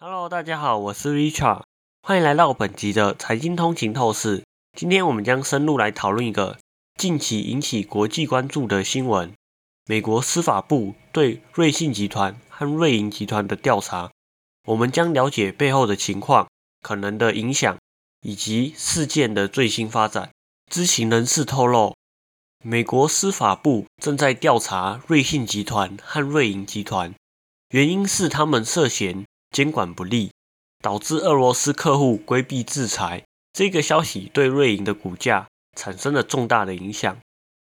Hello，大家好，我是 Richard，欢迎来到本集的财经通勤透视。今天我们将深入来讨论一个近期引起国际关注的新闻：美国司法部对瑞信集团和瑞银集团的调查。我们将了解背后的情况、可能的影响以及事件的最新发展。知情人士透露，美国司法部正在调查瑞信集团和瑞银集团，原因是他们涉嫌监管不力，导致俄罗斯客户规避制裁。这个消息对瑞银的股价产生了重大的影响。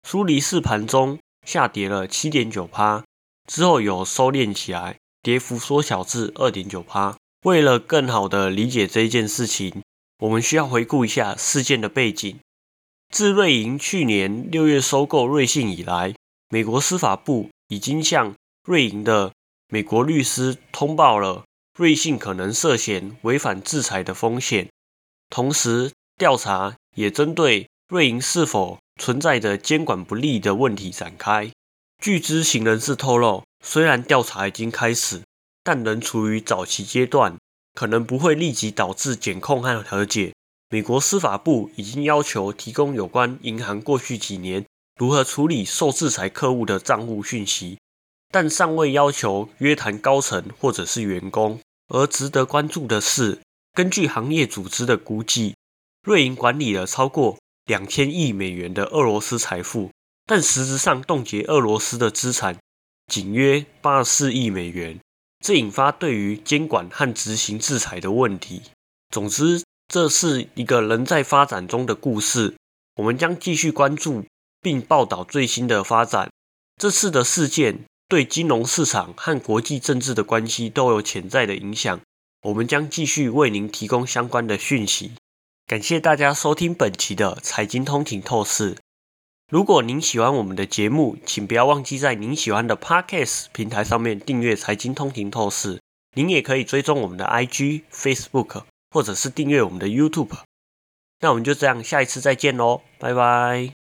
苏黎世盘中下跌了七点九趴，之后有收敛起来。跌幅缩小至二点九趴。为了更好的理解这件事情，我们需要回顾一下事件的背景。自瑞银去年六月收购瑞信以来，美国司法部已经向瑞银的美国律师通报了瑞信可能涉嫌违反制裁的风险，同时调查也针对瑞银是否存在着监管不力的问题展开。据知情人士透露。虽然调查已经开始，但仍处于早期阶段，可能不会立即导致检控和和解。美国司法部已经要求提供有关银行过去几年如何处理受制裁客户的账户讯息，但尚未要求约谈高层或者是员工。而值得关注的是，根据行业组织的估计，瑞银管理了超过两千亿美元的俄罗斯财富，但实质上冻结俄罗斯的资产。仅约八十四亿美元，这引发对于监管和执行制裁的问题。总之，这是一个仍在发展中的故事，我们将继续关注并报道最新的发展。这次的事件对金融市场和国际政治的关系都有潜在的影响，我们将继续为您提供相关的讯息。感谢大家收听本期的财经通勤透视。如果您喜欢我们的节目，请不要忘记在您喜欢的 Podcast 平台上面订阅《财经通勤透视》。您也可以追踪我们的 IG、Facebook，或者是订阅我们的 YouTube。那我们就这样，下一次再见喽，拜拜。